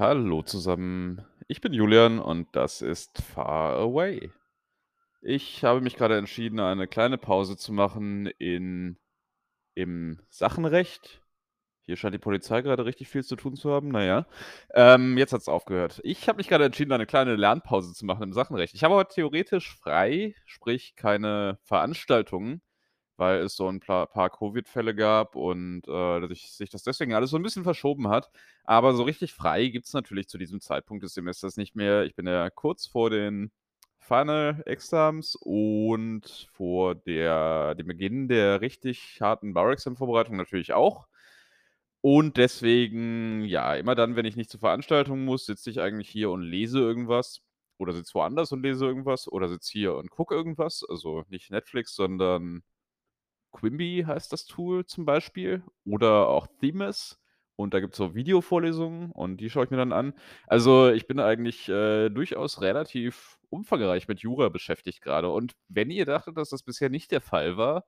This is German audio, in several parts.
Hallo zusammen, ich bin Julian und das ist Far Away. Ich habe mich gerade entschieden, eine kleine Pause zu machen in im Sachenrecht. Hier scheint die Polizei gerade richtig viel zu tun zu haben. Na ja, ähm, jetzt hat's aufgehört. Ich habe mich gerade entschieden, eine kleine Lernpause zu machen im Sachenrecht. Ich habe aber theoretisch frei, sprich keine Veranstaltungen, weil es so 'n pla paar Covid-Fälle gab und, äh, sich sich das deswegen alles so 'n bisschen verschoben hat. Aber so richtig frei gibt's natürlich zu diesem Zeitpunkt des Semesters nicht mehr. Ich bin ja kurz vor den Final Exams und vor der dem Beginn der richtig harten Bauexam-Vorbereitung natürlich auch. Und deswegen, ja, immer dann, wenn ich nicht zur Veranstaltung muss, sitze ich eigentlich hier und lese irgendwas oder sitze woanders und lese irgendwas oder sitze hier und gucke irgendwas. Also, nicht Netflix, sondern Quimbly heißt das Tool zum Beispiel oder auch Themis. Und da gibt's so Videovorlesungen und die schaue ich mir dann an. Also, ich bin eigentlich, äh, durchaus relativ umfangreich mit Jura beschäftigt grade. Und wenn ihr dachtet, dass das bisher nicht der Fall war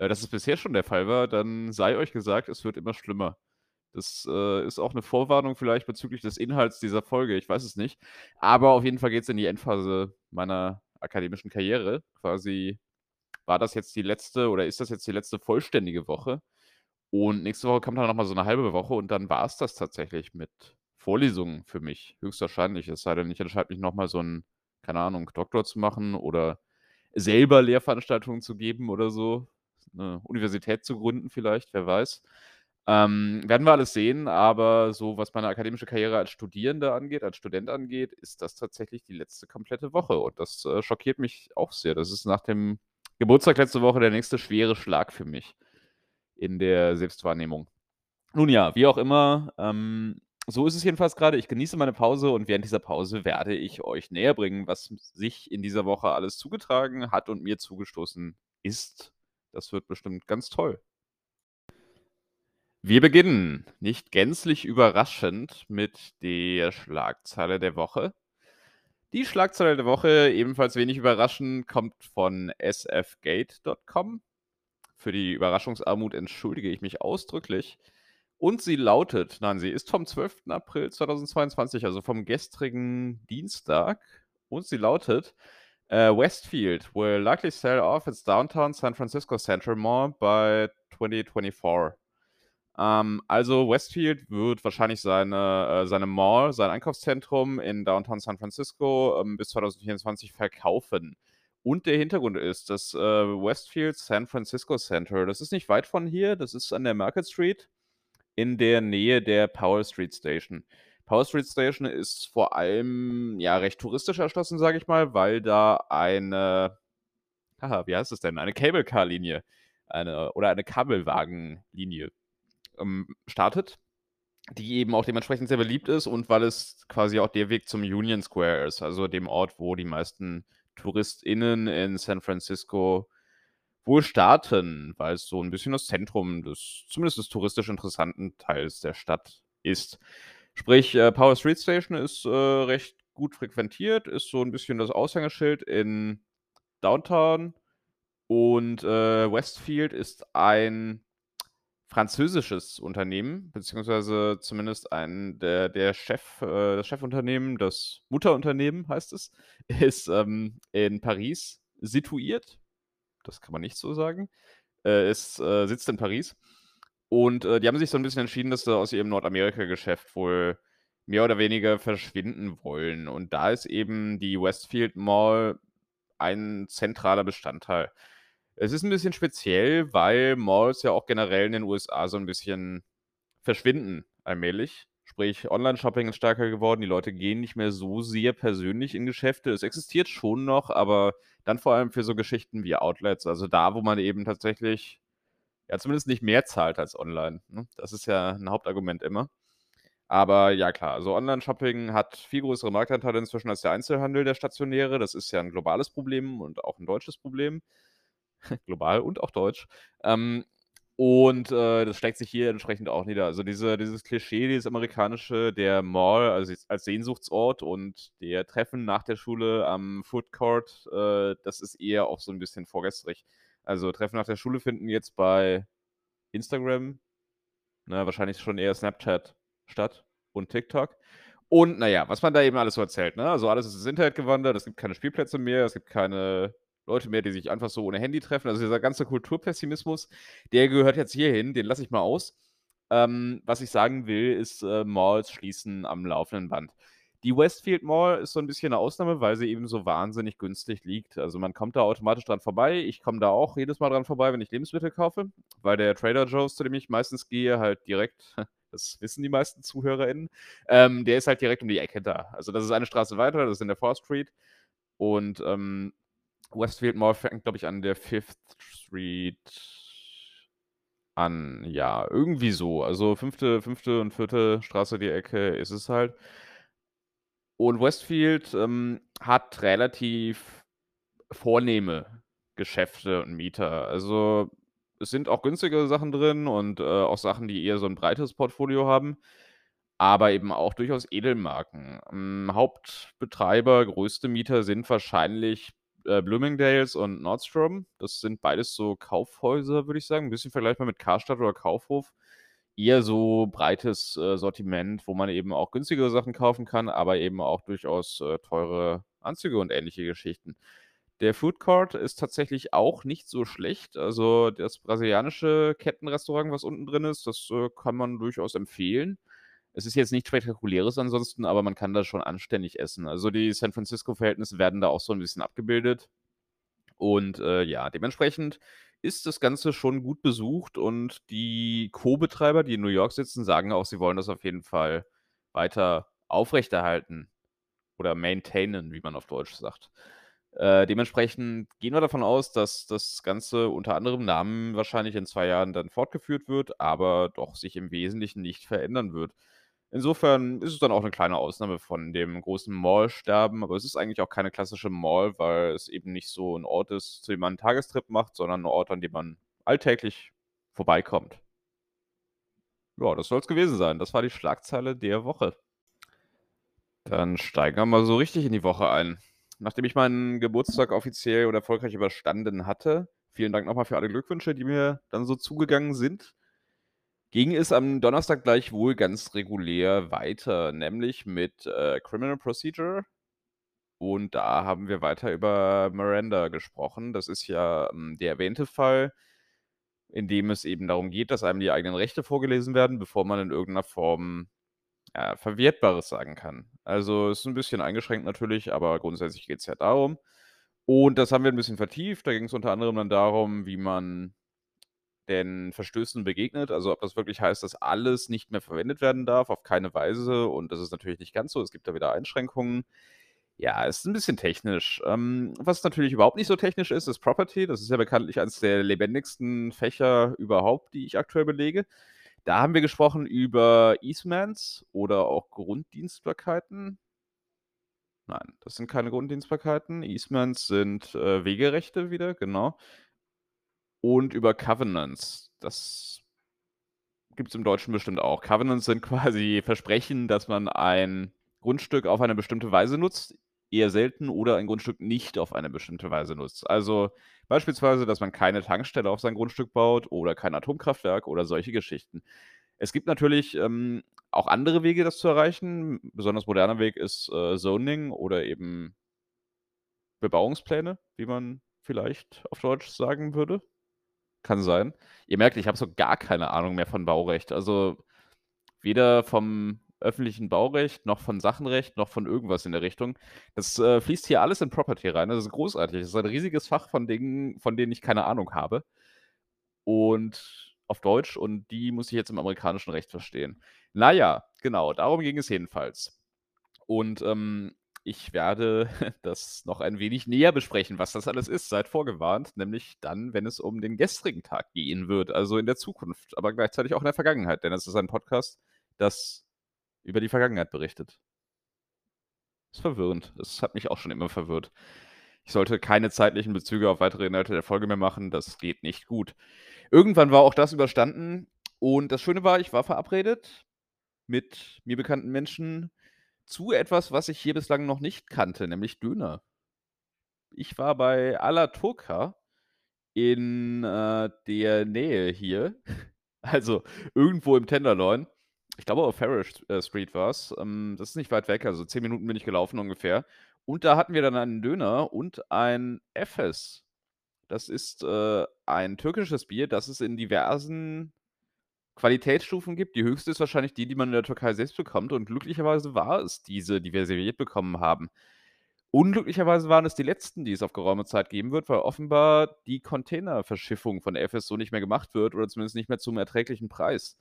äh, dass es bisher schon der Fall war, dann sei euch gesagt, es wird immer schlimmer. Das, äh, ist auch 'ne Vorwarnung vielleicht bezüglich des Inhalts dieser Folge, ich weiß es nicht. Aber auf jeden Fall geht's in die Endphase meiner akademischen Karriere. Quasi war das jetzt die letzte oder ist das jetzt die letzte vollständige Woche. Und nächste Woche kommt dann noch mal so 'ne halbe Woche und dann war's das tatsächlich mit Vorlesungen für mich, höchstwahrscheinlich. Es sei denn, ich entscheide mich noch mal so 'n, keine Ahnung, Doktor zu machen oder selber Lehrveranstaltungen zu geben oder so, 'ne Universität zu gründen vielleicht, wer weiß. Ähm, werden wir alles sehen, aber so, was meine akademische Karriere als Studierender angeht als Student angeht, ist das tatsächlich die letzte komplette Woche und das, äh, schockiert mich auch sehr. Das ist nach dem Geburtstag letzte Woche der nächste schwere Schlag für mich in der Selbstwahrnehmung. Nun ja, wie auch immer, ähm, so ist es jedenfalls grade. Ich genieße meine Pause und während dieser Pause werde ich euch näherbringen, was sich in dieser Woche alles zugetragen hat und mir zugestoßen ist. Das wird bestimmt ganz toll. Wir beginnen, nicht gänzlich überraschend, mit der Schlagzeile der Woche. Die Schlagzeile der Woche, ebenfalls wenig überraschend, kommt von sfgate.com. Für die Überraschungsarmut entschuldige ich mich ausdrücklich. Und sie lautet nein, sie ist vom 12. April 2022, also vom gestrigen Dienstag. Und sie lautet: Äh, Westfield will likely sell off its downtown San Francisco Central Mall by 2024. Ähm, also Westfield wird wahrscheinlich seine äh, seine Mall, sein Einkaufszentrum in Downtown San Francisco, ähm, bis 2024 verkaufen. Und der Hintergrund ist, dass, äh, Westfield San Francisco Center das ist nicht weit von hier, das ist an der Market Street in der Nähe der Powell Street Station. Powell Street Station ist vor allem, ja, recht touristisch erschlossen, sage ich mal, weil da eine haha, wie heißt das denn? Eine Cable-Car-Linie, eine oder eine Kabelwagenlinie, ähm, startet, die eben auch dementsprechend sehr beliebt ist und weil es quasi auch der Weg zum Union Square ist, also dem Ort, wo die meisten TouristInnen in San Francisco wohl starten, weil es so 'n bisschen das Zentrum des zumindest des touristisch interessanten Teils der Stadt ist. Sprich, äh, Powell Street Station ist, äh, recht gut frequentiert, ist so 'n bisschen das Aushängeschild in Downtown und, äh, Westfield ist ein französisches Unternehmen, beziehungsweise zumindest ein der der Chef äh, das Chefunternehmen, das Mutterunternehmen heißt es, ist, ähm, in Paris situiert. Das kann man nicht so sagen. Äh, es, äh, sitzt in Paris. Und, äh, die haben sich so 'n bisschen entschieden, dass sie aus ihrem Nordamerika-Geschäft wohl mehr oder weniger verschwinden wollen. Und da ist eben die Westfield Mall ein zentraler Bestandteil. Es ist 'n bisschen speziell, weil Malls ja auch generell in den USA so 'n bisschen verschwinden allmählich. Sprich, Onlineshopping ist stärker geworden. Die Leute gehen nicht mehr so sehr persönlich in Geschäfte. Es existiert schon noch, aber dann vor allem für so Geschichten wie Outlets, also da, wo man eben tatsächlich, ja, zumindest nicht mehr zahlt als online, ne? Das ist ja 'n Hauptargument immer. Aber ja klar, also Onlineshopping hat viel größere Marktanteile inzwischen als der Einzelhandel, der stationäre. Das ist ja 'n globales Problem und auch 'n deutsches Problem. Global und auch deutsch. Ähm, und, äh, das schlägt sich hier entsprechend auch nieder. Also diese dieses Klischee, dieses amerikanische, der Mall als als Sehnsuchtsort und der Treffen nach der Schule am Food Court, äh, das ist eher auch so 'n bisschen vorgestrig. Also, Treffen nach der Schule finden jetzt bei Instagram, ne, wahrscheinlich schon eher Snapchat statt und TikTok. Und na ja, was man da eben alles so erzählt, ne? Also, alles ist ins Internet gewandert, es gibt keine Spielplätze mehr, es gibt keine Leute mehr, die sich einfach so ohne Handy treffen. Also, dieser ganze Kulturpessimismus, der gehört jetzt hierhin, den lasse ich mal aus. Ähm, was ich sagen will, ist, äh, Malls schließen am laufenden Band. Die Westfield Mall ist so 'n bisschen 'ne Ausnahme, weil sie eben so wahnsinnig günstig liegt. Also, man kommt da automatisch dran vorbei. Ich komme da auch jedes Mal dran vorbei, wenn ich Lebensmittel kaufe, weil der Trader Joe's, zu dem ich meistens gehe, halt direkt das wissen die meisten ZuhörerInnen, ähm, der ist halt direkt um die Ecke da. Also, das ist eine Straße weiter, das ist in der Fourth Street und, ähm, Westfield Mall fängt, glaube ich, an der Fifth Street an. Ja, irgendwie so. Also, fünfte fünfte und vierte Straße die Ecke ist es halt. Und Westfield, ähm, hat relativ vornehme Geschäfte und Mieter. Also, es sind auch günstigere Sachen drin und, äh, auch Sachen, die eher so 'n breites Portfolio haben, aber eben auch durchaus Edelmarken. Hm, Hauptbetreiber, größte Mieter sind wahrscheinlich, äh, Bloomingdale's und Nordstrom. Das sind beides so Kaufhäuser, würde ich sagen. 'N bisschen vergleichbar mit Karstadt oder Kaufhof. Eher so breites, äh, Sortiment, wo man eben auch günstigere Sachen kaufen kann, aber eben auch durchaus, äh, teure Anzüge und ähnliche Geschichten. Der Food Court ist tatsächlich auch nicht so schlecht. Also, das brasilianische Kettenrestaurant, was unten drin ist, das, äh, kann man durchaus empfehlen. Es ist jetzt nichts Spektakuläres ansonsten, aber man kann da schon anständig essen. Also, die San Francisco-Verhältnisse werden da auch so 'n bisschen abgebildet. Und, äh, ja, dementsprechend ist das Ganze schon gut besucht und die Co-Betreiber, die in New York sitzen, sagen auch, sie wollen das auf jeden Fall weiter aufrechterhalten oder maintainen, wie man auf Deutsch sagt. Äh, dementsprechend gehen wir davon aus, dass das Ganze unter anderem Namen wahrscheinlich in 2 Jahren dann fortgeführt wird, aber doch sich im Wesentlichen nicht verändern wird. Insofern ist es dann auch 'ne kleine Ausnahme von dem großen Mall-Sterben, aber es ist eigentlich auch keine klassische Mall, weil es eben nicht so 'n Ort ist, zu dem man 'n Tagestrip macht, sondern 'n Ort, an dem man alltäglich vorbeikommt. Ja, das soll's gewesen sein. Das war die Schlagzeile der Woche. Dann steigen wir mal so richtig in die Woche ein. Nachdem ich meinen Geburtstag offiziell und erfolgreich überstanden hatte vielen Dank noch mal für alle Glückwünsche, die mir dann so zugegangen sind ging es am Donnerstag gleichwohl ganz regulär weiter, nämlich mit, äh, Criminal Procedure. Und da haben wir weiter über Miranda gesprochen. Das ist ja, hm, der erwähnte Fall, in dem es eben darum geht, dass einem die eigenen Rechte vorgelesen werden, bevor man in irgend 'ner Form, ja, Verwertbares sagen kann. Also, ist 'n bisschen eingeschränkt natürlich, aber grundsätzlich geht's ja darum. Und das haben wir 'n bisschen vertieft. Da ging's unter anderem dann darum, wie man den Verstößen begegnet. Also, ob das wirklich heißt, dass alles nicht mehr verwendet werden darf, auf keine Weise. Und das ist natürlich nicht ganz so. Es gibt da wieder Einschränkungen. Ja, ist 'n bisschen technisch. Ähm, was natürlich überhaupt nicht so technisch ist, ist Property. Das ist ja bekanntlich eins der lebendigsten Fächer überhaupt, die ich aktuell belege. Da haben wir gesprochen über Easements oder auch Grunddienstbarkeiten. Nein, das sind keine Grunddienstbarkeiten. Easements sind, äh, Wegerechte wieder, genau. Und über Covenants. Das gibt's im Deutschen bestimmt auch. Covenants sind quasi Versprechen, dass man ein Grundstück auf eine bestimmte Weise nutzt, eher selten oder ein Grundstück nicht auf eine bestimmte Weise nutzt. Also, beispielsweise, dass man keine Tankstelle auf sein Grundstück baut oder kein Atomkraftwerk oder solche Geschichten. Es gibt natürlich, ähm, auch andere Wege, das zu erreichen. Besonders moderner Weg ist, äh, Zoning oder eben Bebauungspläne, wie man vielleicht auf Deutsch sagen würde. Kann sein. Ihr merkt, ich habe so gar keine Ahnung mehr von Baurecht. Also, weder vom öffentlichen Baurecht noch von Sachenrecht noch von irgendwas in der Richtung. Das, äh, fließt hier alles in Property rein. Das ist großartig. Das ist ein riesiges Fach von Dingen, von denen ich keine Ahnung habe. Und auf Deutsch und die muss ich jetzt im amerikanischen Recht verstehen. Na ja, genau, darum ging es jedenfalls. Und, ähm, ich werde das noch ein wenig näher besprechen, was das alles ist. Seid vorgewarnt, nämlich dann, wenn es um den gestrigen Tag gehen wird, also in der Zukunft, aber gleichzeitig auch in der Vergangenheit, denn es ist ein Podcast, das über die Vergangenheit berichtet. Ist verwirrend. Es hat mich auch schon immer verwirrt. Ich sollte keine zeitlichen Bezüge auf weitere Inhalte der Folge mehr machen. Das geht nicht gut. Irgendwann war auch das überstanden und das Schöne war, ich war verabredet mit mir bekannten Menschen zu etwas, was ich hier bislang noch nicht kannte, nämlich Döner. Ich war bei Alla Turca in, äh, der Nähe hier, also irgendwo im Tenderloin. Ich glaube, auf Farish, äh, Street war's. Ähm, das ist nicht weit weg, also 10 Minuten bin ich gelaufen ungefähr. Und da hatten wir dann einen Döner und ein Efes. Das ist, äh, ein türkisches Bier, das es in diversen Qualitätsstufen gibt. Die höchste ist wahrscheinlich die, die man in der Türkei selbst bekommt und glücklicherweise war es diese, die wir serviert bekommen haben. Unglücklicherweise waren es die letzten, die es auf geraume Zeit geben wird, weil offenbar die Containerverschiffung von Efes so nicht mehr gemacht wird oder zumindest nicht mehr zum erträglichen Preis.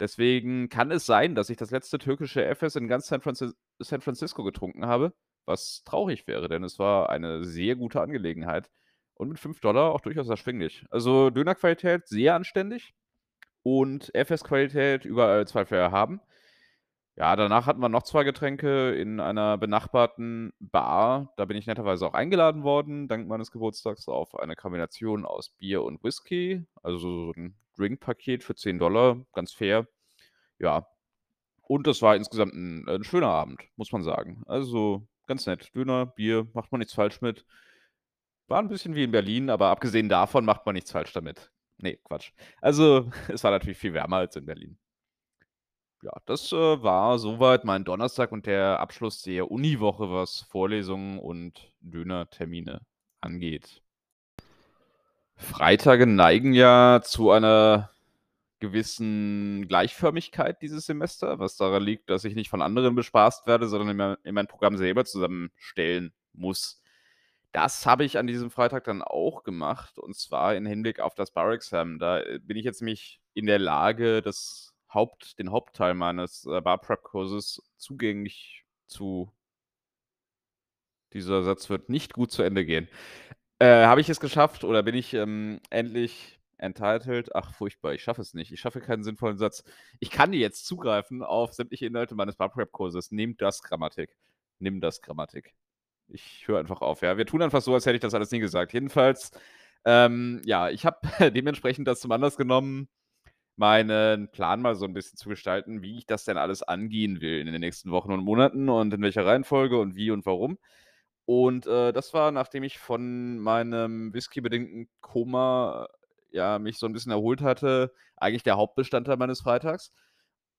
Deswegen kann es sein, dass ich das letzte türkische Efes in ganz San Francis San Francisco getrunken habe, was traurig wäre, denn es war eine sehr gute Angelegenheit und mit 5 auch durchaus erschwinglich. Also, Dönerqualität sehr anständig und Efes-Qualität überall Zweifel erhaben. Ja, danach hatten wir noch 2 Getränke in einer benachbarten Bar. Da bin ich netterweise auch eingeladen worden, dank meines Geburtstags, auf eine Kombination aus Bier und Whisky, also so 'n Drinkpaket für 10 ganz fair. Ja. Und das war insgesamt 'n 'n schöner Abend, muss man sagen. Also, ganz nett. Döner, Bier, macht man nichts falsch mit. War 'n bisschen wie in Berlin, aber abgesehen davon macht man nichts falsch damit. Ne, Quatsch. Also, es war natürlich viel wärmer als in Berlin. Ja, das, äh, war soweit mein Donnerstag und der Abschluss der Uniwoche, was Vorlesungen und Dönertermine angeht. Freitage neigen ja zu einer gewissen Gleichförmigkeit dieses Semester, was daran liegt, dass ich nicht von anderen bespaßt werde, sondern immer in mein Programm selber zusammenstellen muss. Das habe ich an diesem Freitag dann auch gemacht und zwar in Hinblick auf das Bar-Exam. Da, äh, bin ich jetzt nämlich in der Lage, das Haupt den Hauptteil meines, äh, Bar-Prep-Kurses zugänglich zu dieser Satz wird nicht gut zu Ende gehen. Äh, habe ich es geschafft oder bin ich, ähm, endlich entitled? Ach, furchtbar, ich schaffe es nicht. Ich schaffe keinen sinnvollen Satz. Ich kann jetzt zugreifen auf sämtliche Inhalte meines Bar-Prep-Kurses. Nehmt das Grammatik. Nimm das Grammatik. Ich höre einfach auf, ja. Wir tun einfach so, als hätte ich das alles nie gesagt. Jedenfalls, ähm, ja, ich habe dementsprechend das zum Anlass genommen meinen Plan mal so ein bisschen zu gestalten, wie ich das denn alles angehen will in den nächsten Wochen und Monaten und in welcher Reihenfolge und wie und warum. Und, äh, das war, nachdem ich von meinem whiskybedingten Koma, ja, mich so ein bisschen erholt hatte, eigentlich der Hauptbestandteil meines Freitags.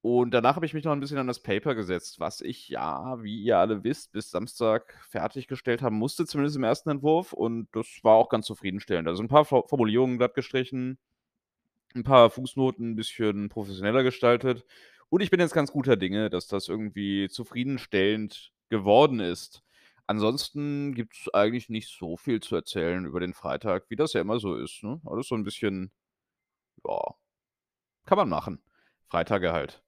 Und danach habe ich mich noch ein bisschen an das Paper gesetzt, was ich ja, wie ihr alle wisst, bis Samstag fertiggestellt haben musste, zumindest im ersten Entwurf. Und das war auch ganz zufriedenstellend. Also, ein paar Formulierungen glatt gestrichen, ein paar Fußnoten ein bisschen professioneller gestaltet. Und ich bin jetzt ganz guter Dinge, dass das irgendwie zufriedenstellend geworden ist. Ansonsten gibt es eigentlich nicht so viel zu erzählen über den Freitag, wie das ja immer so ist, ne? Alles so ein bisschen ja, kann man machen. Freitage halt.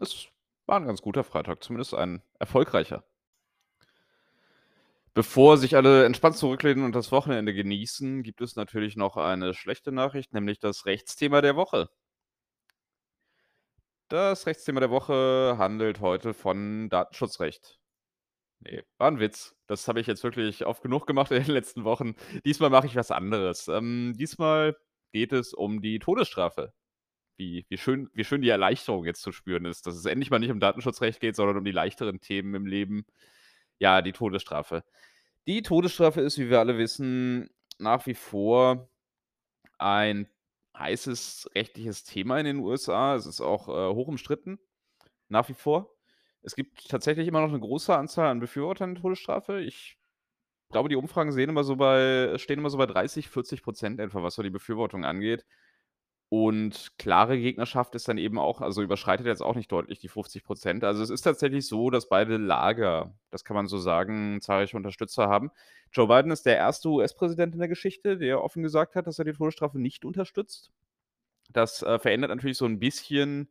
Es war ein ganz guter Freitag, zumindest ein erfolgreicher. Bevor sich alle entspannt zurücklehnen und das Wochenende genießen, gibt es natürlich noch eine schlechte Nachricht, nämlich das Rechtsthema der Woche. Das Rechtsthema der Woche handelt heute von Datenschutzrecht. Ne, war 'n Witz. Das habe ich jetzt wirklich oft genug gemacht in den letzten Wochen. Diesmal mache ich was anderes. Ähm, diesmal geht es um die Todesstrafe. Wie wie schön wie schön die Erleichterung jetzt zu spüren ist, dass es endlich mal nicht um Datenschutzrecht geht, sondern um die leichteren Themen im Leben. Ja, die Todesstrafe. Die Todesstrafe ist, wie wir alle wissen, nach wie vor ein heißes rechtliches Thema in den USA. Es ist auch, äh, hoch umstritten, nach wie vor. Es gibt tatsächlich immer noch eine große Anzahl an Befürwortern der Todesstrafe. Ich glaube, die Umfragen sehen immer so bei stehen immer so bei 30, 40% etwa, was so die Befürwortung angeht. Und klare Gegnerschaft ist dann eben auch also überschreitet jetzt auch nicht deutlich die 50 Also, es ist tatsächlich so, dass beide Lager, das kann man so sagen, zahlreiche Unterstützer haben. Joe Biden ist der erste US-Präsident in der Geschichte, der offen gesagt hat, dass er die Todesstrafe nicht unterstützt. Das, äh, verändert natürlich so ein bisschen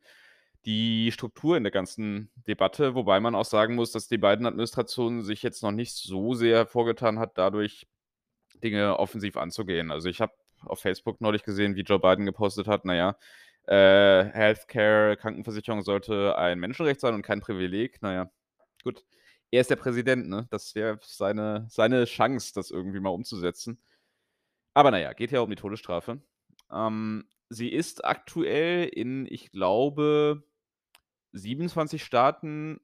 die Struktur in der ganzen Debatte, wobei man auch sagen muss, dass die beiden Administrationen sich jetzt noch nicht so sehr hervorgetan hat, dadurch Dinge offensiv anzugehen. Also, ich habe auf Facebook neulich gesehen, wie Joe Biden gepostet hat, naja, äh, Healthcare, Krankenversicherung sollte ein Menschenrecht sein und kein Privileg. Naja, gut. Er ist der Präsident, ne? Das wäre seine, seine Chance, das irgendwie mal umzusetzen. Aber naja, geht ja um die Todesstrafe. Ähm, sie ist aktuell in, ich glaube, 27 Staaten,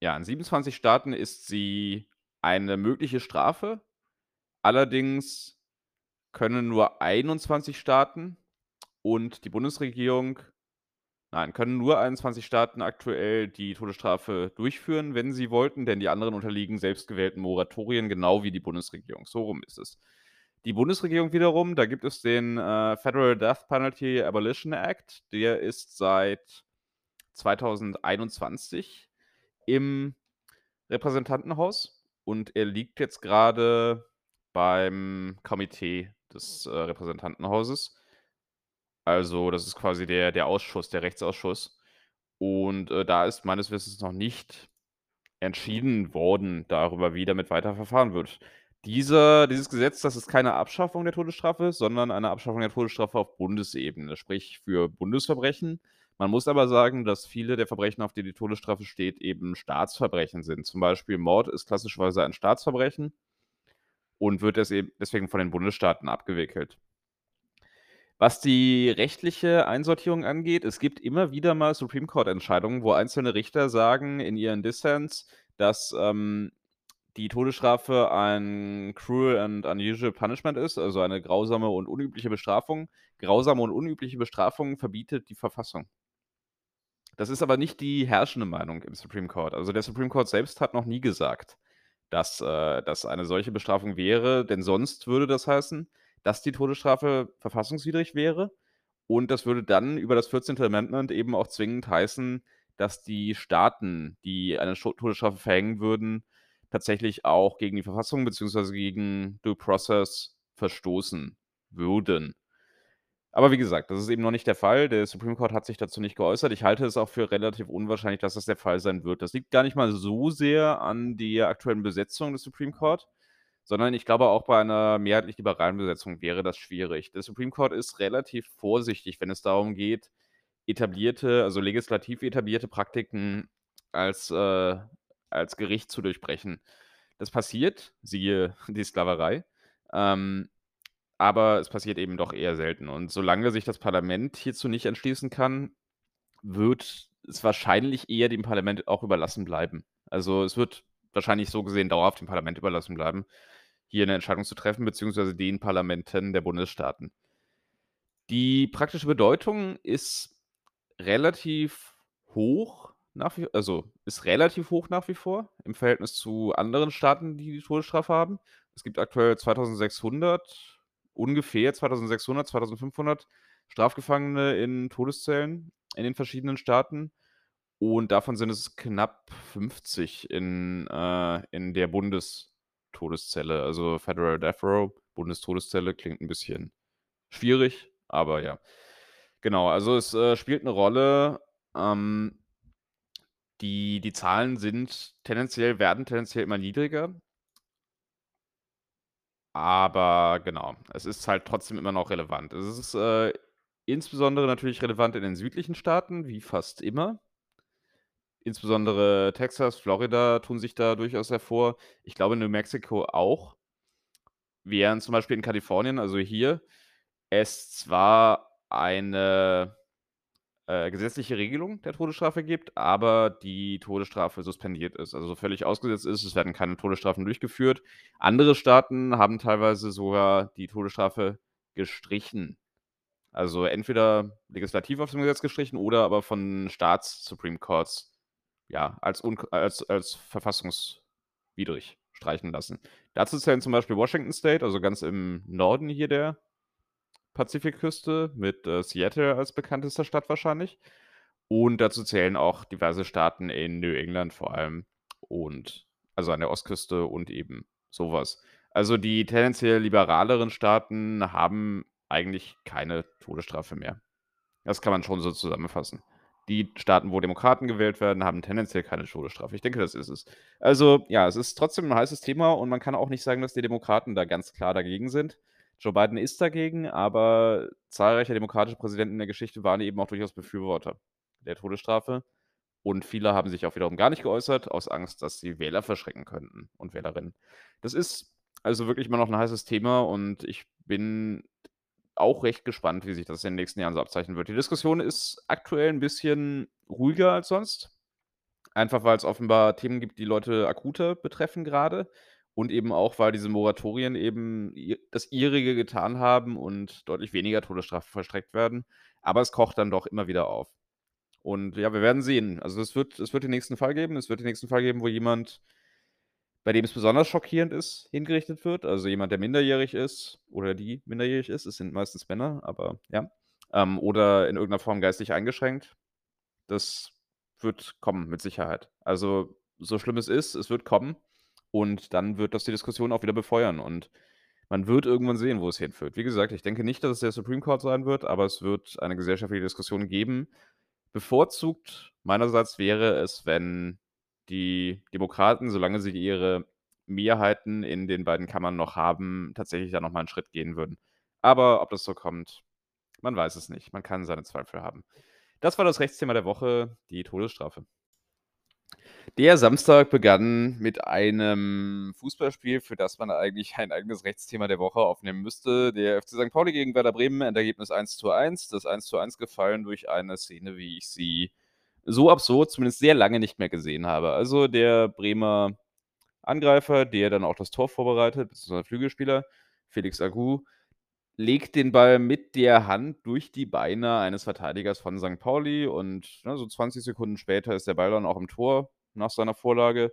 ja, in 27 Staaten ist sie eine mögliche Strafe. Allerdings können nur 21 Staaten und die Bundesregierung Nein, können nur 21 Staaten aktuell die Todesstrafe durchführen, wenn sie wollten, denn die anderen unterliegen selbstgewählten Moratorien, genau wie die Bundesregierung. So rum ist es. Die Bundesregierung wiederum, da gibt es den äh, Federal Death Penalty Abolition Act, der ist seit 2021 im Repräsentantenhaus und er liegt jetzt gerade beim Komitee des äh, Repräsentantenhauses. Also, das ist quasi der der Ausschuss, der Rechtsausschuss. Und, äh, da ist meines Wissens noch nicht entschieden worden darüber, wie damit weiter verfahren wird. Dieser dieses Gesetz, das ist keine Abschaffung der Todesstrafe, sondern eine Abschaffung der Todesstrafe auf Bundesebene, sprich für Bundesverbrechen. Man muss aber sagen, dass viele der Verbrechen, auf die die Todesstrafe steht, eben Staatsverbrechen sind. Zum Beispiel Mord ist klassischerweise ein Staatsverbrechen und wird deswegen von den Bundesstaaten abgewickelt. Was die rechtliche Einsortierung angeht, es gibt immer wieder mal Supreme Court-Entscheidungen, wo einzelne Richter sagen in ihren Dissents, dass ähm, die Todesstrafe ein cruel and unusual punishment ist, also eine grausame und unübliche Bestrafung. Grausame und unübliche Bestrafung verbietet die Verfassung. Das ist aber nicht die herrschende Meinung im Supreme Court. Also der Supreme Court selbst hat noch nie gesagt, dass äh, das eine solche Bestrafung wäre, denn sonst würde das heißen, dass die Todesstrafe verfassungswidrig wäre. Und das würde dann über das 14. Amendment eben auch zwingend heißen, dass die Staaten, die eine Todesstrafe verhängen würden, tatsächlich auch gegen die Verfassung bzw. gegen Due Process verstoßen würden. Aber wie gesagt, das ist eben noch nicht der Fall. Der Supreme Court hat sich dazu nicht geäußert. Ich halte es auch für relativ unwahrscheinlich, dass das der Fall sein wird. Das liegt gar nicht mal so sehr an der aktuellen Besetzung des Supreme Court, sondern ich glaube, auch bei einer mehrheitlich liberalen Besetzung wäre das schwierig. Der Supreme Court ist relativ vorsichtig, wenn es darum geht, etablierte, also legislativ etablierte Praktiken als, äh, als Gericht zu durchbrechen. Das passiert, siehe die Sklaverei, ähm, aber es passiert eben doch eher selten. Und solange sich das Parlament hierzu nicht entschließen kann, wird es wahrscheinlich eher dem Parlament auch überlassen bleiben. Also es wird wahrscheinlich so gesehen dauerhaft dem Parlament überlassen bleiben hier eine Entscheidung zu treffen, beziehungsweise den Parlamenten der Bundesstaaten. Die praktische Bedeutung ist relativ hoch nach wie also, ist relativ hoch nach wie vor im Verhältnis zu anderen Staaten, die die Todesstrafe haben. Es gibt aktuell 2600 ungefähr 2600, 2500 Strafgefangene in Todeszellen in den verschiedenen Staaten und davon sind es knapp 50 in, äh, in der Bundes Todeszelle, also Federal Death Row, Bundestodeszelle, klingt ein bisschen schwierig, aber ja. Genau, also es äh, spielt eine Rolle. Ähm, die, die Zahlen sind tendenziell, werden tendenziell immer niedriger. Aber genau, es ist halt trotzdem immer noch relevant. Es ist äh, insbesondere natürlich relevant in den südlichen Staaten, wie fast immer. Insbesondere Texas, Florida tun sich da durchaus hervor. Ich glaube, New Mexico auch. Während zum Beispiel in Kalifornien, also hier, es zwar eine äh, gesetzliche Regelung der Todesstrafe gibt, aber die Todesstrafe suspendiert ist, also völlig ausgesetzt ist. Es werden keine Todesstrafen durchgeführt. Andere Staaten haben teilweise sogar die Todesstrafe gestrichen. Also entweder legislativ auf dem Gesetz gestrichen oder aber von Staats-Supreme Courts ja, als, als, als verfassungswidrig streichen lassen. Dazu zählen zum Beispiel Washington State, also ganz im Norden hier der Pazifikküste, mit äh, Seattle als bekanntester Stadt wahrscheinlich. Und dazu zählen auch diverse Staaten in New England vor allem und also an der Ostküste und eben sowas. Also die tendenziell liberaleren Staaten haben eigentlich keine Todesstrafe mehr. Das kann man schon so zusammenfassen die Staaten, wo Demokraten gewählt werden, haben tendenziell keine Todesstrafe. Ich denke, das ist es. Also, ja, es ist trotzdem ein heißes Thema und man kann auch nicht sagen, dass die Demokraten da ganz klar dagegen sind. Joe Biden ist dagegen, aber zahlreiche demokratische Präsidenten in der Geschichte waren eben auch durchaus Befürworter der Todesstrafe. Und viele haben sich auch wiederum gar nicht geäußert, aus Angst, dass sie Wähler verschrecken könnten und Wählerinnen. Das ist also wirklich immer noch ein heißes Thema und ich bin auch recht gespannt, wie sich das in den nächsten Jahren so abzeichnen wird. Die Diskussion ist aktuell ein bisschen ruhiger als sonst. Einfach weil es offenbar Themen gibt, die Leute akuter betreffen gerade. Und eben auch, weil diese Moratorien eben das ihrige getan haben und deutlich weniger Todesstrafen vollstreckt werden. Aber es kocht dann doch immer wieder auf. Und ja, wir werden sehen. Also, es wird es wird den nächsten Fall geben. Es wird den nächsten Fall geben, wo jemand bei dem es besonders schockierend ist, hingerichtet wird. Also, jemand, der minderjährig ist oder die minderjährig ist. Es sind meistens Männer, aber ja. Ähm, oder in irgendeiner Form geistig eingeschränkt. Das wird kommen mit Sicherheit. Also, so schlimm es ist, es wird kommen und dann wird das die Diskussion auch wieder befeuern und man wird irgendwann sehen, wo es hinführt. Wie gesagt, ich denke nicht, dass es der Supreme Court sein wird, aber es wird eine gesellschaftliche Diskussion geben. Bevorzugt meinerseits wäre es, wenn die Demokraten, solange sie ihre Mehrheiten in den beiden Kammern noch haben, tatsächlich da noch mal 'n Schritt gehen würden. Aber ob das so kommt, man weiß es nicht. Man kann seine Zweifel haben. Das war das Rechtsthema der Woche, die Todesstrafe. Der Samstag begann mit einem Fußballspiel, für das man eigentlich ein eigenes Rechtsthema der Woche aufnehmen müsste. Der FC St. Pauli gegen Werder Bremen, Endergebnis 1:1. Das 1:1 gefallen durch eine Szene, wie ich sie so absurd zumindest sehr lange nicht mehr gesehen habe. Also, der Bremer Angreifer, der dann auch das Tor vorbereitet, beziehungsweise Flügelspieler, Felix Agu, legt den Ball mit der Hand durch die Beine eines Verteidigers von St. Pauli und, ne, so 20 Sekunden später ist der Ball dann auch im Tor nach seiner Vorlage.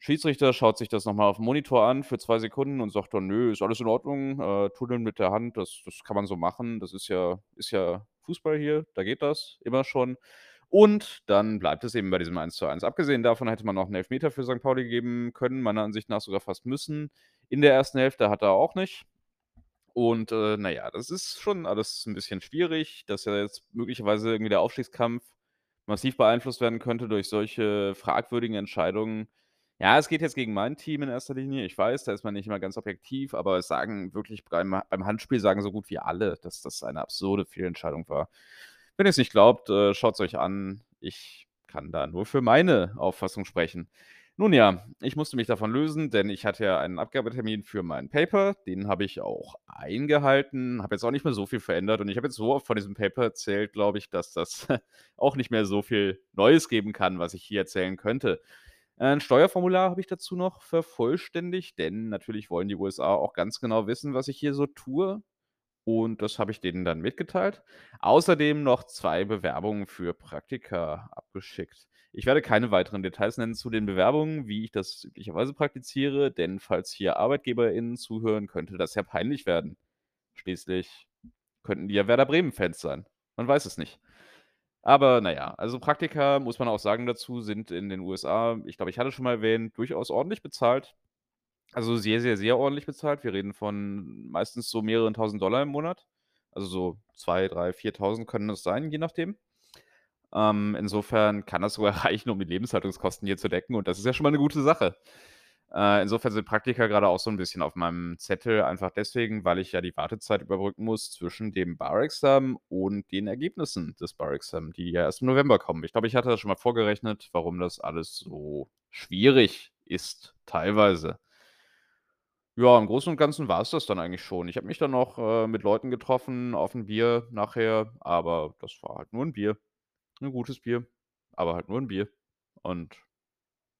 Schiedsrichter schaut sich das noch mal auf'm Monitor an für 2 Sekunden und sagt dann: „Nö, ist alles in Ordnung, äh, Tudeln mit der Hand, das das kann man so machen. Das ist ja ist ja Fußball hier, da geht das immer schon.“ Und dann bleibt es eben bei diesem 1:1. Abgesehen davon hätte man noch 'n Elfmeter für St. Pauli geben können, meiner Ansicht nach sogar fast müssen. In der ersten Hälfte hat er auch nicht. Und, äh, na ja, das ist schon alles 'n bisschen schwierig, dass ja jetzt möglicherweise irgendwie der Aufstiegskampf massiv beeinflusst werden könnte durch solche fragwürdigen Entscheidungen. Ja, es geht jetzt gegen mein Team in erster Linie. Ich weiß, da ist man nicht immer ganz objektiv, aber es sagen wirklich beim beim Handspiel sagen so gut wie alle, dass das eine absurde Fehlentscheidung war. Wenn ihr's nicht glaubt, äh, schaut's euch an. Ich kann da nur für meine Auffassung sprechen. Nun ja, ich musste mich davon lösen, denn ich hatte ja einen Abgabetermin für mein Paper. Den habe ich auch eingehalten, habe jetzt auch nicht mehr so viel verändert und ich habe jetzt so oft von diesem Paper erzählt, glaube ich, dass das auch nicht mehr so viel Neues geben kann, was ich hier erzählen könnte. Äh, 'n Steuerformular habe ich dazu noch vervollständigt, denn natürlich wollen die USA auch ganz genau wissen, was ich hier so tue. Und das habe ich denen dann mitgeteilt. Außerdem noch 2 Bewerbungen für Praktika abgeschickt. Ich werde keine weiteren Details nennen zu den Bewerbungen, wie ich das üblicherweise praktiziere, denn falls hier ArbeitgeberInnen zuhören, könnte das ja peinlich werden. Schließlich könnten die ja Werder Bremen-Fans sein. Man weiß es nicht. Aber na ja, also Praktika, muss man auch sagen dazu, sind in den USA, ich glaube, ich hatte schon mal erwähnt, durchaus ordentlich bezahlt. Also sehr, sehr, sehr ordentlich bezahlt. Wir reden von meistens so mehreren Tausend Dollar im Monat. Also so 2, 3, 4.000 können das sein, je nachdem. Ähm, insofern kann das sogar reichen, um die Lebenshaltungskosten hier zu decken und das ist ja schon mal 'ne gute Sache. Äh, insofern sind Praktika grade auch so 'n bisschen auf meinem Zettel, einfach deswegen, weil ich ja die Wartezeit überbrücken muss zwischen dem Bar-Examen und den Ergebnissen des Bar-Exam, die ja erst im November kommen. Ich glaube, ich hatte das schon mal vorgerechnet, warum das alles so schwierig ist teilweise. Ja, im Großen und Ganzen war's das dann eigentlich schon. Ich habe mich dann noch, äh, mit Leuten getroffen auf 'n Bier nachher, aber das war halt nur 'n Bier. 'N gutes Bier, aber halt nur 'n Bier. Und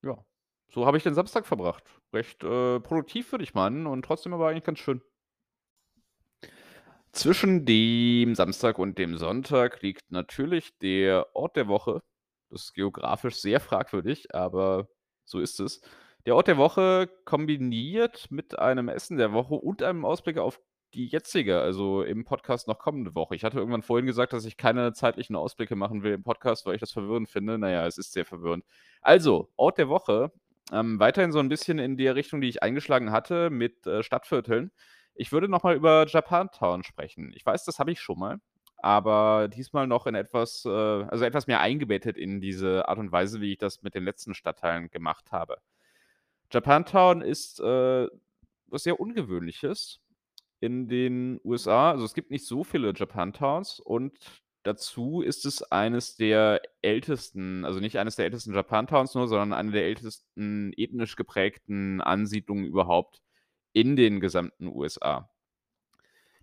ja, so habe ich den Samstag verbracht. Recht, äh, produktiv, würde ich meinen und trotzdem aber eigentlich ganz schön. Zwischen dem Samstag und dem Sonntag liegt natürlich der Ort der Woche. Das ist geografisch sehr fragwürdig, aber so ist es. Der Ort der Woche kombiniert mit einem Essen der Woche und einem Ausblick auf die jetzige, also im Podcast noch kommende Woche. Ich hatte irgendwann vorhin gesagt, dass ich keine zeitlichen Ausblicke machen will im Podcast, weil ich das verwirrend finde. Na ja, es ist sehr verwirrend. Also, Ort der Woche, ähm, weiterhin so 'n bisschen in der Richtung, die ich eingeschlagen hatte mit, äh, Stadtvierteln. Ich würde noch mal über Japantown sprechen. Ich weiß, das habe ich schon mal, aber diesmal noch in etwas äh, also etwas mehr eingebettet in diese Art und Weise, wie ich das mit den letzten Stadtteilen gemacht habe. Japantown ist, äh, was sehr Ungewöhnliches in den USA. Also, es gibt nicht so viele Japantowns und dazu ist es eines der ältesten also nicht eines der ältesten Japantowns nur, sondern eine der ältesten ethnisch geprägten Ansiedlungen überhaupt in den gesamten USA.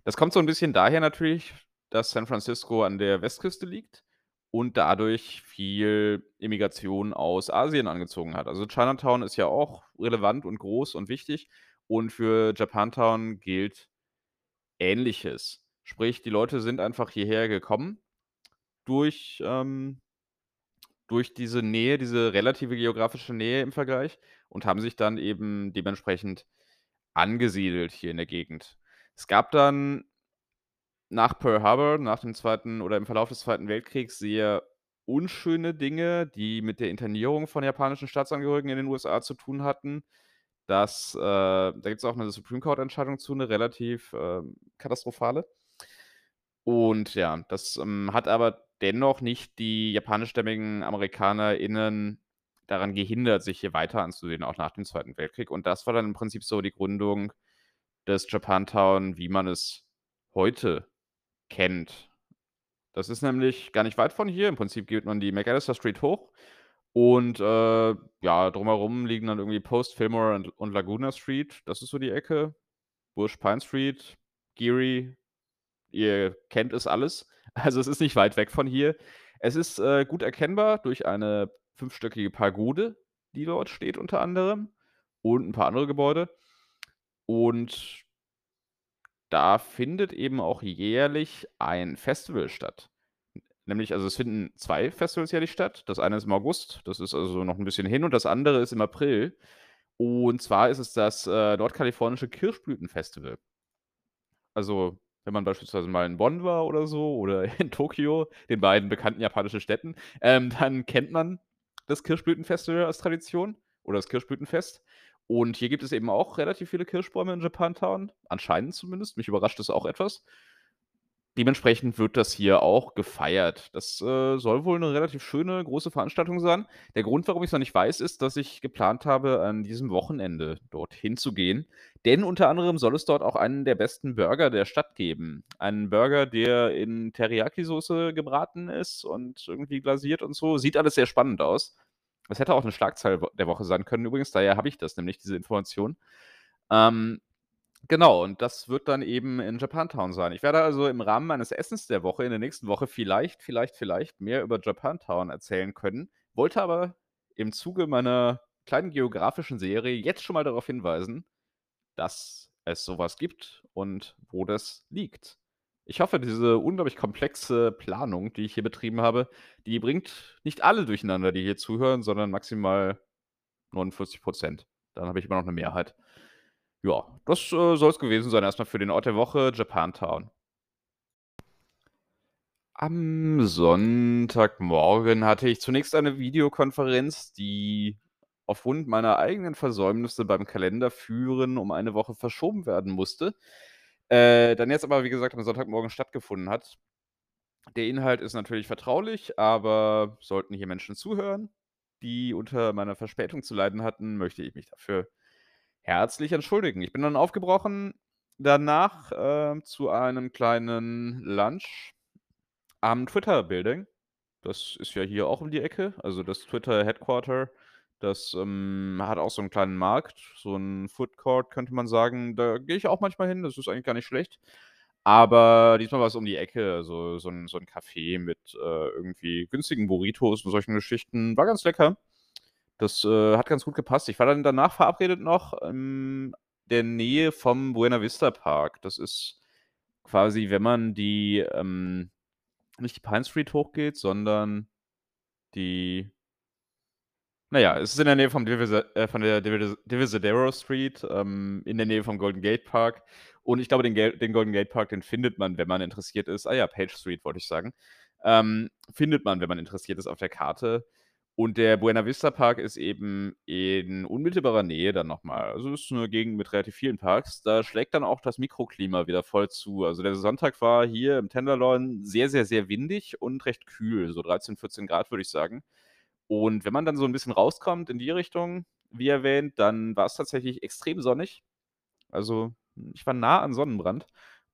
Das kommt so 'n bisschen daher natürlich, dass San Francisco an der Westküste liegt und dadurch viel Immigration aus Asien angezogen hat. Also, Chinatown ist ja auch relevant und groß und wichtig und für Japantown gilt Ähnliches. Sprich, die Leute sind einfach hierher gekommen durch, ähm, durch diese Nähe, diese relative geografische Nähe im Vergleich und haben sich dann eben dementsprechend angesiedelt hier in der Gegend. Es gab dann nach Pearl Harbor, nach dem Zweiten oder im Verlauf des Zweiten Weltkriegs sehr unschöne Dinge, die mit der Internierung von japanischen Staatsangehörigen in den USA zu tun hatten. Das, äh da gibt's auch 'ne Supreme Court-Entscheidung zu, 'ne relativ, ähm, katastrophale. Und ja, das, ähm, hat aber dennoch nicht die japanischstämmigen AmerikanerInnen daran gehindert, sich hier weiter anzusiedeln, auch nach dem Zweiten Weltkrieg. Und das war dann im Prinzip so die Gründung des Japantown, wie man es heute kennt. Das ist nämlich gar nicht weit von hier. Im Prinzip geht man die McAllister Street hoch und, äh, ja, drumherum liegen dann irgendwie Post, Fillmore und und Laguna Street. Das ist so die Ecke. Bush Pine Street, Geary. Ihr kennt es alles. Also, es ist nicht weit weg von hier. Es ist, äh, gut erkennbar durch eine fünfstöckige Pagode, die dort steht unter anderem und 'n paar andere Gebäude. Und da findet eben auch jährlich ein Festival statt. Nämlich also, es finden 2 Festivals jährlich statt. Das eine ist im August, das ist also noch 'n bisschen hin und das andere ist im April. Und zwar ist es das, äh, Nordkalifornische Kirschblütenfestival. Also, wenn man beispielsweise mal in Bonn war oder so oder in Tokio, den beiden bekannten japanischen Städten, ähm, dann kennt man das Kirschblütenfestival als Tradition oder das Kirschblütenfest. Und hier gibt es eben auch relativ viele Kirschbäume in Japantown, anscheinend zumindest. Mich überrascht das auch etwas. Dementsprechend wird das hier auch gefeiert. Das, äh, soll wohl 'ne relativ schöne, große Veranstaltung sein. Der Grund, warum ich's noch nicht weiß, ist, dass ich geplant habe, an diesem Wochenende dorthin zu gehen, denn unter anderem soll es dort auch einen der besten Burger der Stadt geben. Einen Burger, der in Teriyaki-Soße gebraten ist und irgendwie glasiert und so. Sieht alles sehr spannend aus. Das hätte auch 'ne Schlagzeile der Woche sein können übrigens, daher habe ich das nämlich, diese Information. Ähm, genau, und das wird dann eben in Japantown sein. Ich werde also im Rahmen meines Essens der Woche in der nächsten Woche vielleicht, vielleicht, vielleicht mehr über Japantown erzählen können, wollte aber im Zuge meiner kleinen geografischen Serie jetzt schon mal darauf hinweisen, dass es so was gibt und wo das liegt. Ich hoffe, diese unglaublich komplexe Planung, die ich hier betrieben habe, die bringt nicht alle durcheinander, die hier zuhören, sondern maximal 49 %. Dann habe ich immer noch 'ne Mehrheit. Ja, das, äh, soll's gewesen sein erst mal für den Ort der Woche, Japantown. Am Sonntagmorgen hatte ich zunächst eine Videokonferenz, die aufgrund meiner eigenen Versäumnisse beim Kalenderführen um eine Woche verschoben werden musste, äh, dann jetzt aber, wie gesagt, am Sonntagmorgen stattgefunden hat. Der Inhalt ist natürlich vertraulich, aber sollten hier Menschen zuhören, die unter meiner Verspätung zu leiden hatten, möchte ich mich dafür herzlich entschuldigen. Ich bin dann aufgebrochen danach, äh, zu einem kleinen Lunch am Twitter Building. Das ist ja hier auch um die Ecke. Also, das Twitter Headquarter, das, ähm, hat auch so 'n kleinen Markt, so 'n Food Court, könnte man sagen. Da gehe ich auch manchmal hin, das ist eigentlich gar nicht schlecht. Aber diesmal war's um die Ecke, also so 'n so 'n Café mit, äh, irgendwie günstigen Burritos und solchen Geschichten. War ganz lecker. Das, äh, hat ganz gut gepasst. Ich war dann danach verabredet noch in der Nähe vom Buena Vista Park. Das ist quasi, wenn man die, ähm nicht die Pine Street hochgeht, sondern die na ja, es ist in der Nähe vom Divisa äh, von der Divis Divisadero Street, ähm, in der Nähe vom Golden Gate Park. Und ich glaube, den Gel den Golden Gate Park, den findet man, wenn man interessiert ist ah ja, Page Street wollte ich sagen. Ähm, findet man, wenn man interessiert ist, auf der Karte. Und der Buena Vista Park ist eben in unmittelbarer Nähe dann noch mal. Also, ist 'ne Gegend mit relativ vielen Parks. Da schlägt dann auch das Mikroklima wieder voll zu. Also, der Sonntag war hier im Tenderloin sehr, sehr, sehr windig und recht kühl, so 13, 14 C, würde ich sagen. Und wenn man dann so 'n bisschen rauskommt in die Richtung, wie erwähnt, dann war's tatsächlich extrem sonnig. Also, ich war nah an Sonnenbrand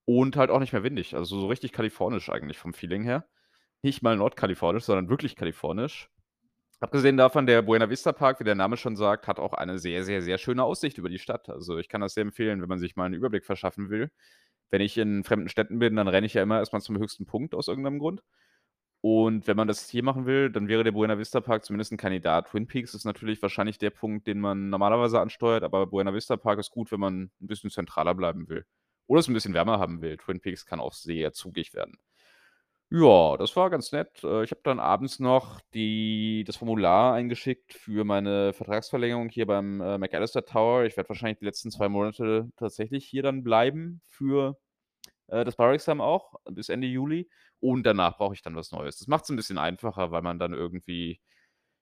und halt auch nicht mehr windig. Also, so richtig kalifornisch eigentlich vom Feeling her. Nicht mal nordkalifornisch, sondern wirklich kalifornisch. Abgesehen davon, der Buena Vista Park, wie der Name schon sagt, hat auch eine sehr, sehr, sehr schöne Aussicht über die Stadt. Also, ich kann das sehr empfehlen, wenn man sich mal 'n Überblick verschaffen will. Wenn ich in fremden Städten bin, dann renne ich ja immer erst mal zum höchsten Punkt aus irgendeinem Grund. Und wenn man das hier machen will, dann wäre der Buena Vista Park zumindest 'n Kandidat. Twin Peaks ist natürlich wahrscheinlich der Punkt, den man normalerweise ansteuert, aber Buena Vista Park ist gut, wenn man 'n bisschen zentraler bleiben will oder es 'n bisschen wärmer haben will. Twin Peaks kann auch sehr zugig werden. Ja, das war ganz nett. Äh, ich habe dann abends noch die das Formular eingeschickt für meine Vertragsverlängerung hier beim, äh, McAllister Tower. Ich werde wahrscheinlich die letzten 2 Monate tatsächlich hier dann bleiben für, äh, das Bauexamen auch bis Ende Juli und danach brauche ich dann was Neues. Das macht's 'n bisschen einfacher, weil man dann irgendwie,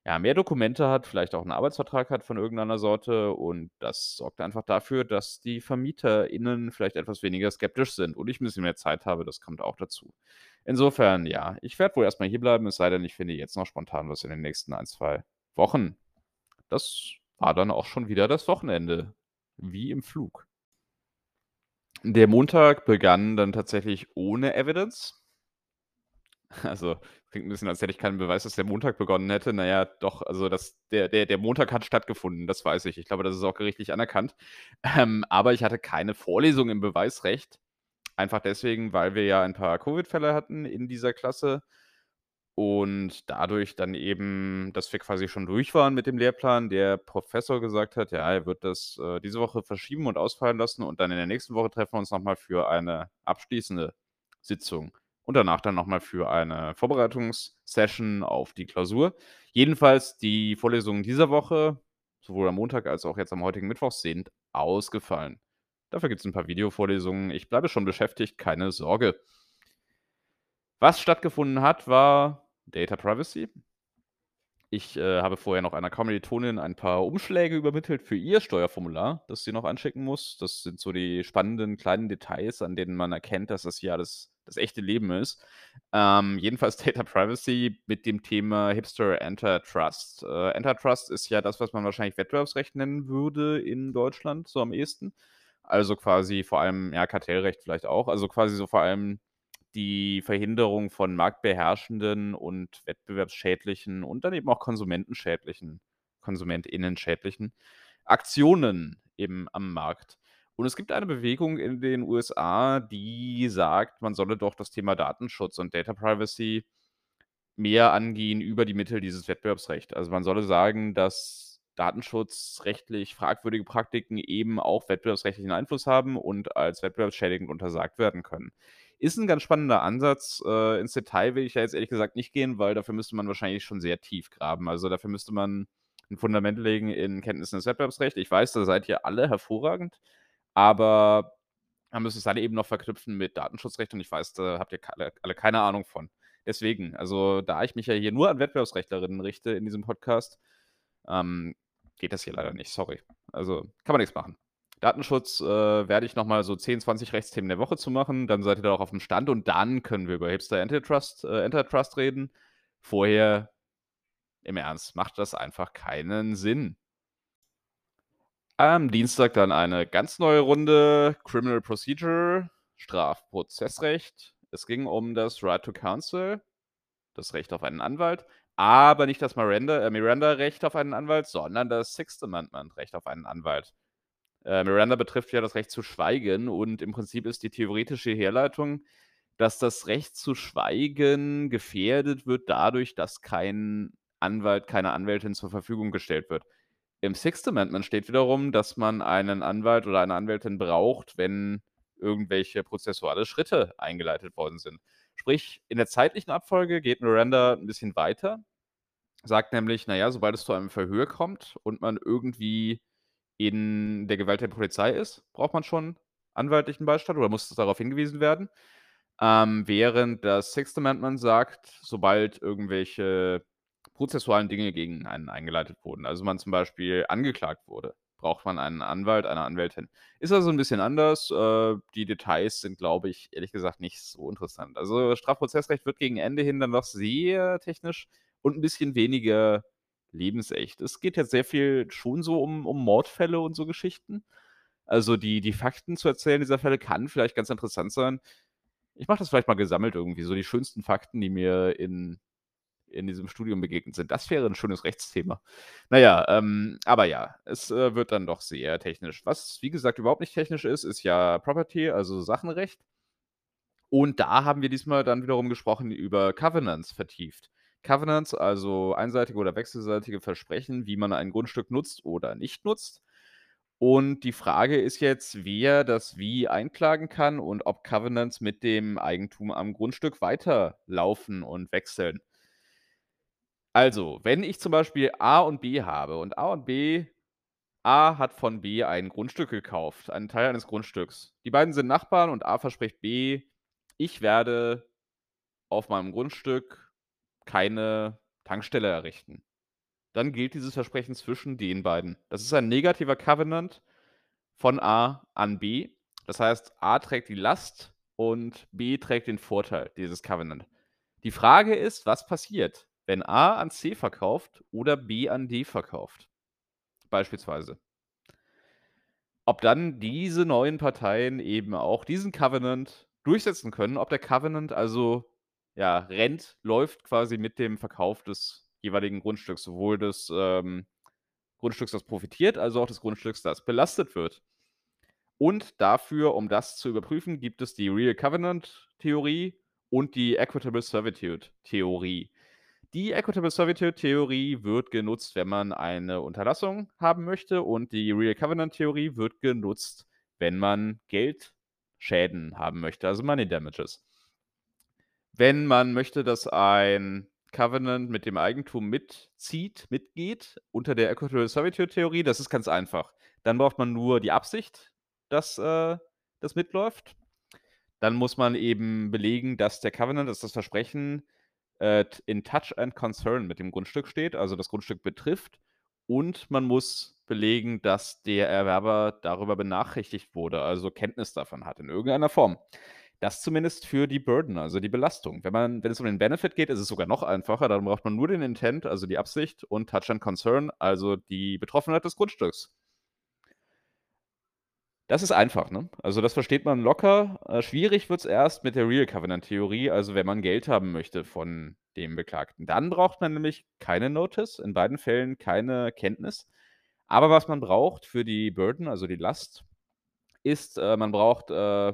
ja, mehr Dokumente hat, vielleicht auch 'n Arbeitsvertrag hat von irgendeiner Sorte und das sorgt einfach dafür, dass die VermieterInnen vielleicht etwas weniger skeptisch sind und ich 'n bisschen mehr Zeit habe, das kommt auch dazu. Insofern, ja, ich werde wohl erst mal hierbleiben, es sei denn, ich finde jetzt noch spontan was in den nächsten 1, 2 Wochen. Das war dann auch schon wieder das Wochenende, wie im Flug. Der Montag begann dann tatsächlich ohne Evidence. Also, klingt 'n bisschen, als hätte ich keinen Beweis, dass der Montag begonnen hätte. Na ja, doch, also das der der der Montag hat stattgefunden, das weiß ich. Ich glaube, das ist auch gerichtlich anerkannt. Ähm, aber ich hatte keine Vorlesung im Beweisrecht. Einfach deswegen, weil wir ja ein paar Covid-Fälle hatten in dieser Klasse und dadurch dann eben, dass wir quasi schon durch waren mit dem Lehrplan, der Professor gesagt hat, ja, er wird das, äh, diese Woche verschieben und ausfallen lassen und dann in der nächsten Woche treffen wir uns noch mal für eine abschließende Sitzung und danach dann noch mal für eine Vorbereitungssession auf die Klausur. Jedenfalls die Vorlesungen dieser Woche, sowohl am Montag als auch jetzt am heutigen Mittwoch, sind ausgefallen. Dafür gibt's 'n paar Videovorlesungen. Ich bleibe schon beschäftigt, keine Sorge. Was stattgefunden hat, war Data Privacy. Ich, äh, habe vorher noch einer Kommilitonin ein paar Umschläge übermittelt für ihr Steuerformular, das sie noch anschicken muss. Das sind so die spannenden kleinen Details, an denen man erkennt, dass das hier alles das echte Leben ist. Ähm, jedenfalls Data Privacy mit dem Thema Hipster Antitrust. Äh, Antitrust ist ja das, was man wahrscheinlich Wettbewerbsrecht nennen würde in Deutschland, so am ehesten. Also, quasi vor allem ja, Kartellrecht vielleicht auch. Also, quasi so vor allem die Verhinderung von marktbeherrschenden und wettbewerbsschädlichen und dann eben auch konsumentenschädlichen KonsumentInnen-schädlichen Aktionen eben am Markt. Und es gibt eine Bewegung in den USA, die sagt, man solle doch das Thema Datenschutz und Data Privacy mehr angehen über die Mittel dieses Wettbewerbsrecht. Also, man solle sagen, dass datenschutzrechtlich fragwürdige Praktiken eben auch wettbewerbsrechtlichen Einfluss haben und als wettbewerbsschädigend untersagt werden können. Ist 'n ganz spannender Ansatz. Äh, ins Detail will ich ja jetzt ehrlich gesagt nicht gehen, weil dafür müsste man wahrscheinlich schon sehr tief graben. Also, dafür müsste man 'n Fundament legen in Kenntnissen des Wettbewerbsrechts. Ich weiß, da seid ihr alle hervorragend, aber man müsste es dann eben noch verknüpfen mit Datenschutzrecht und ich weiß, da habt ihr alle alle keine Ahnung von. Deswegen, also, da ich mich ja hier nur an Wettbewerbsrechtlerinnen richte in diesem Podcast, ähm, geht das hier leider nicht, sorry. Also, kann man nix machen. Datenschutz, äh, werde ich noch mal so 10, 20 Rechtsthemen der Woche zu machen, dann seid ihr da auch auf'm Stand und dann können wir über Hipster Antitrust äh, Antitrust reden. Vorher im Ernst, macht das einfach keinen Sinn. Am Dienstag dann eine ganz neue Runde Criminal Procedure, Strafprozessrecht. Es ging um das Right to Counsel, das Recht auf einen Anwalt, aber nicht das Miranda äh, Miranda-Recht auf einen Anwalt, sondern das Sixth Amendment Recht auf einen Anwalt. Äh, Miranda betrifft ja das Recht zu schweigen und im Prinzip ist die theoretische Herleitung, dass das Recht zu schweigen gefährdet wird dadurch, dass kein Anwalt, keine Anwältin zur Verfügung gestellt wird. Im Sixth Amendment steht wiederum, dass man einen Anwalt oder eine Anwältin braucht, wenn irgendwelche prozessuale Schritte eingeleitet worden sind. Sprich, in der zeitlichen Abfolge geht Miranda 'n bisschen weiter, sagt nämlich: „Na ja, sobald es zu einem Verhör kommt und man irgendwie in der Gewalt der Polizei ist, braucht man schon anwaltlichen Beistand oder muss darauf hingewiesen werden.“ Ähm, während das Sixth Amendment sagt, sobald irgendwelche prozessualen Dinge gegen einen eingeleitet wurden, also man zum Beispiel angeklagt wurde, braucht man einen Anwalt, eine Anwältin. Ist also 'n bisschen anders. Äh, die Details sind, glaube ich, ehrlich gesagt nicht so interessant. Also, Strafprozessrecht wird gegen Ende hin dann doch sehr technisch und 'n bisschen weniger lebensecht. Es geht jetzt sehr viel schon so um um Mordfälle und so Geschichten. Also, die die Fakten zu erzählen dieser Fälle kann vielleicht ganz interessant sein. Ich mache das vielleicht mal gesammelt irgendwie, so die schönsten Fakten, die mir in in diesem Studium begegnet sind. Das wäre 'n schönes Rechtsthema. Na ja, ähm, aber ja, es, äh, wird dann doch sehr technisch. Was, wie gesagt, überhaupt nicht technisch ist, ist ja Property, also Sachenrecht. Und da haben wir diesmal dann wiederum gesprochen über Covenants vertieft. Covenants, also einseitige oder wechselseitige Versprechen, wie man ein Grundstück nutzt oder nicht nutzt. Und die Frage ist jetzt, wer das wie einklagen kann und ob Covenants mit dem Eigentum am Grundstück weiterlaufen und wechseln. Also, wenn ich zum Beispiel A und B habe und A und B A hat von B ein Grundstück gekauft, einen Teil eines Grundstücks. Die beiden sind Nachbarn und A verspricht B: „Ich werde auf meinem Grundstück keine Tankstelle errichten.“ Dann gilt dieses Versprechen zwischen den beiden. Das ist ein negativer Covenant von A an B. Das heißt, A trägt die Last und B trägt den Vorteil dieses Covenant. Die Frage ist, was passiert, wenn A an C verkauft oder B an D verkauft? Beispielsweise. Ob dann diese neuen Parteien eben auch diesen Covenant durchsetzen können, ob der Covenant also, ja, rennt, läuft quasi mit dem Verkauf des jeweiligen Grundstücks, sowohl des, ähm, Grundstücks, das profitiert, als auch des Grundstücks, das belastet wird. Und dafür, um das zu überprüfen, gibt es die Real Covenant Theorie und die Equitable Servitude Theorie. Die Equitable Servitude Theorie wird genutzt, wenn man eine Unterlassung haben möchte und die Real Covenant Theorie wird genutzt, wenn man Geldschäden haben möchte, also Money Damages. Wenn man möchte, dass ein Covenant mit dem Eigentum mitzieht, mitgeht unter der Equitable Servitude Theorie, das ist ganz einfach. Dann braucht man nur die Absicht, dass, äh, das mitläuft. Dann muss man eben belegen, dass der Covenant, dass das Versprechen, äh, in Touch and Concern mit dem Grundstück steht, also das Grundstück betrifft. Und man muss belegen, dass der Erwerber darüber benachrichtigt wurde, also Kenntnis davon hat in irgendeiner Form. Das zumindest für die Burden, also die Belastung. Wenn man wenn es um den Benefit geht, ist es sogar noch einfacher. Dann braucht man nur den Intent, also die Absicht und Touch and Concern, also die Betroffenheit des Grundstücks. Das ist einfach, ne? Also, das versteht man locker. Äh, schwierig wird's erst mit der Real Covenant Theorie, also wenn man Geld haben möchte von dem Beklagten. Dann braucht man nämlich keine Notice, in beiden Fällen keine Kenntnis. Aber was man braucht für die Burden, also die Last, ist, äh, man braucht, äh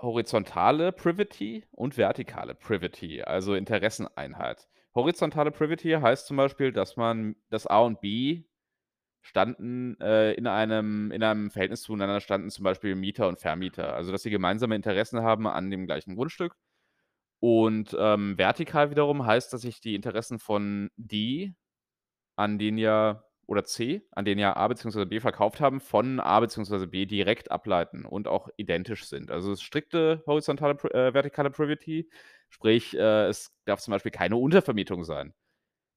horizontale Privity und vertikale Privity, also Interesseneinheit. Horizontale Privity heißt zum Beispiel, dass man dass A und B standen, äh, in einem in einem Verhältnis zueinander standen, zum Beispiel Mieter und Vermieter. Also, dass sie gemeinsame Interessen haben an dem gleichen Grundstück. Und, ähm, vertikal wiederum heißt, dass sich die Interessen von D an den ja oder C, an den ja A beziehungsweise B verkauft haben, von A beziehungsweise B direkt ableiten und auch identisch sind. Also, es ist strikte horizontale äh, vertikale Privity, sprich, äh, es darf zum Beispiel keine Untervermietung sein.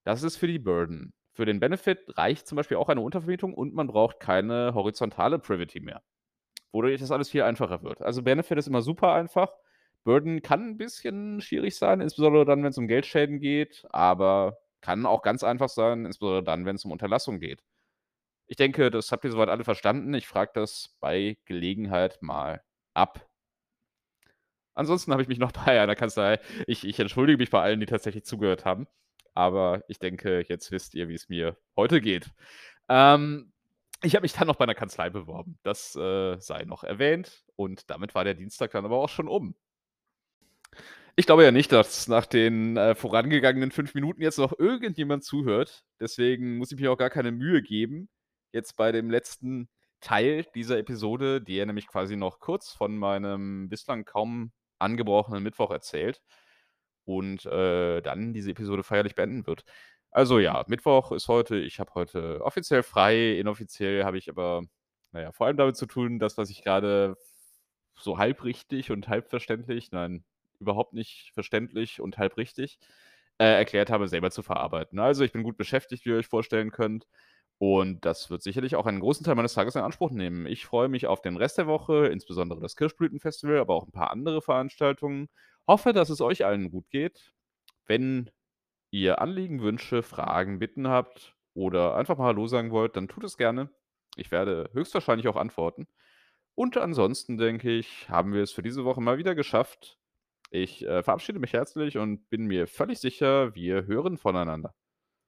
Das ist für die Burden. Für den Benefit reicht zum Beispiel auch eine Untervermietung und man braucht keine horizontale Privity mehr, wodurch das alles viel einfacher wird. Also, Benefit ist immer super einfach. Burden kann 'n bisschen schwierig sein, insbesondere dann, wenn's um Geldschäden geht, aber kann auch ganz einfach sein, insbesondere dann, wenn's um Unterlassung geht. Ich denke, das habt ihr soweit alle verstanden. Ich frage das bei Gelegenheit mal ab. Ansonsten habe ich mich noch bei einer Kanzlei ich ich entschuldige mich bei allen, die tatsächlich zugehört haben, aber ich denke, jetzt wisst ihr, wie's mir heute geht. Ähm, ich habe mich dann noch bei 'ner Kanzlei beworben. Das, äh, sei noch erwähnt und damit war der Dienstag dann aber auch schon um. Ich glaube ja nicht, dass nach den, äh, vorangegangenen 5 Minuten jetzt noch irgendjemand zuhört. Deswegen muss ich mir auch gar keine Mühe geben, jetzt bei dem letzten Teil dieser Episode, der nämlich quasi noch kurz von meinem bislang kaum angebrochenen Mittwoch erzählt und, äh, dann diese Episode feierlich beenden wird. Also ja, Mittwoch ist heute. Ich habe heute offiziell frei. Inoffiziell habe ich aber, na ja, vor allem damit zu tun, das, was ich grade so halb richtig und halb verständlich nein, überhaupt nicht verständlich und halb richtig, äh, erklärt habe, selber zu verarbeiten. Also, ich bin gut beschäftigt, wie ihr euch vorstellen könnt, und das wird sicherlich auch einen großen Teil meines Tages in Anspruch nehmen. Ich freue mich auf den Rest der Woche, insbesondere das Kirschblütenfestival, aber auch 'n paar andere Veranstaltungen. Hoffe, dass es euch allen gut geht. Wenn ihr Anliegen, Wünsche, Fragen, Bitten habt oder einfach mal hallo sagen wollt, dann tut es gerne. Ich werde höchstwahrscheinlich auch antworten. Und ansonsten denke ich, haben wir es für diese Woche mal wieder geschafft. Ich, äh, verabschiede mich herzlich und bin mir völlig sicher, wir hören voneinander.